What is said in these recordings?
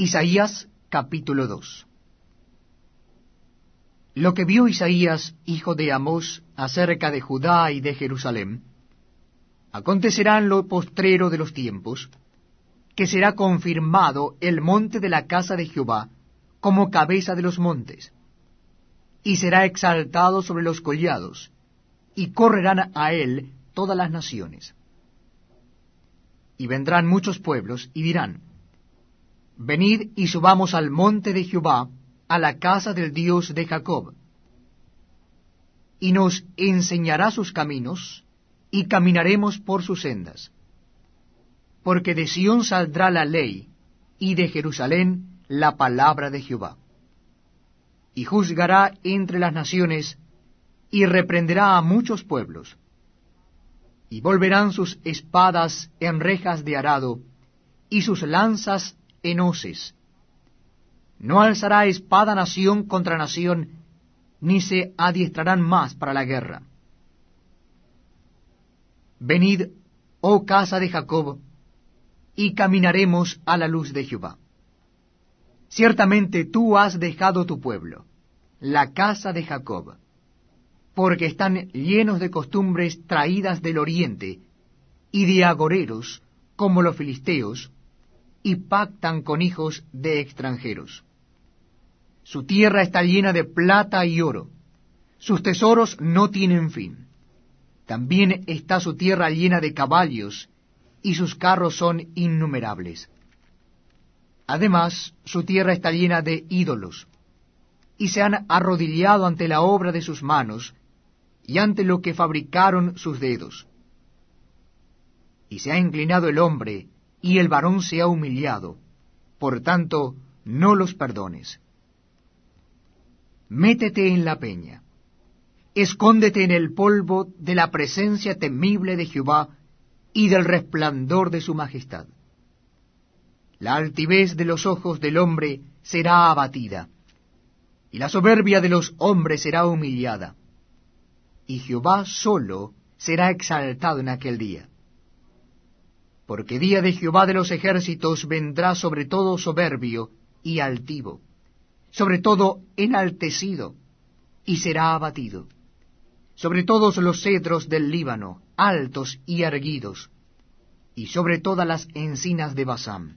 Isaías capítulo 2 Lo que vio Isaías, hijo de Amós, acerca de Judá y de Jerusalén, acontecerá en lo postrero de los tiempos, que será confirmado el monte de la casa de Jehová como cabeza de los montes, y será exaltado sobre los collados, y correrán a él todas las naciones. Y vendrán muchos pueblos, y dirán, Venid y subamos al monte de Jehová, a la casa del Dios de Jacob. Y nos enseñará sus caminos, y caminaremos por sus sendas. Porque de Sión saldrá la ley, y de Jerusalén la palabra de Jehová. Y juzgará entre las naciones, y reprenderá a muchos pueblos. Y volverán sus espadas en rejas de arado, y sus lanzas en hoces. No alzará espada nación contra nación, ni se adiestrarán más para la guerra. Venid, oh casa de Jacob, y caminaremos a la luz de Jehová. Ciertamente tú has dejado tu pueblo, la casa de Jacob, porque están llenos de costumbres traídas del oriente, y de agoreros, como los filisteos, y pactan con hijos de extranjeros. Su tierra está llena de plata y oro, sus tesoros no tienen fin. También está su tierra llena de caballos, y sus carros son innumerables. Además, su tierra está llena de ídolos, y se han arrodillado ante la obra de sus manos, y ante lo que fabricaron sus dedos. Y se ha inclinado el hombre, y el varón se ha humillado, por tanto, no los perdones. Métete en la peña, escóndete en el polvo de la presencia temible de Jehová y del resplandor de su majestad. La altivez de los ojos del hombre será abatida, y la soberbia de los hombres será humillada, y Jehová solo será exaltado en aquel día porque día de Jehová de los ejércitos vendrá sobre todo soberbio y altivo, sobre todo enaltecido, y será abatido, sobre todos los cedros del Líbano, altos y erguidos, y sobre todas las encinas de Basán,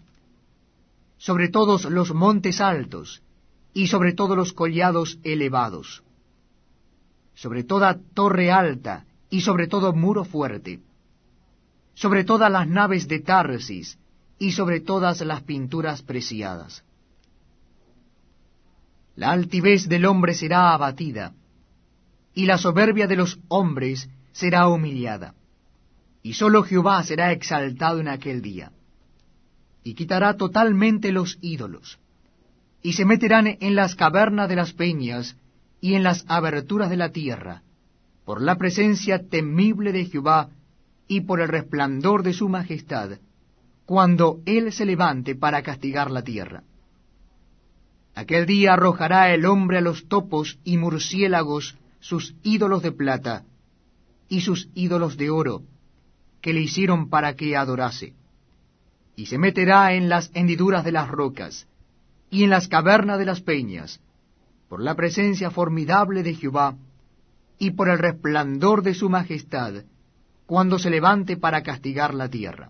sobre todos los montes altos, y sobre todos los collados elevados, sobre toda torre alta, y sobre todo muro fuerte, sobre todas las naves de Tarsis y sobre todas las pinturas preciadas. La altivez del hombre será abatida, y la soberbia de los hombres será humillada, y sólo Jehová será exaltado en aquel día, y quitará totalmente los ídolos, y se meterán en las cavernas de las peñas y en las aberturas de la tierra, por la presencia temible de Jehová y por el resplandor de su majestad, cuando Él se levante para castigar la tierra. Aquel día arrojará el hombre a los topos y murciélagos sus ídolos de plata y sus ídolos de oro, que le hicieron para que adorase. Y se meterá en las hendiduras de las rocas y en las cavernas de las peñas, por la presencia formidable de Jehová y por el resplandor de su majestad, cuando se levante para castigar la tierra.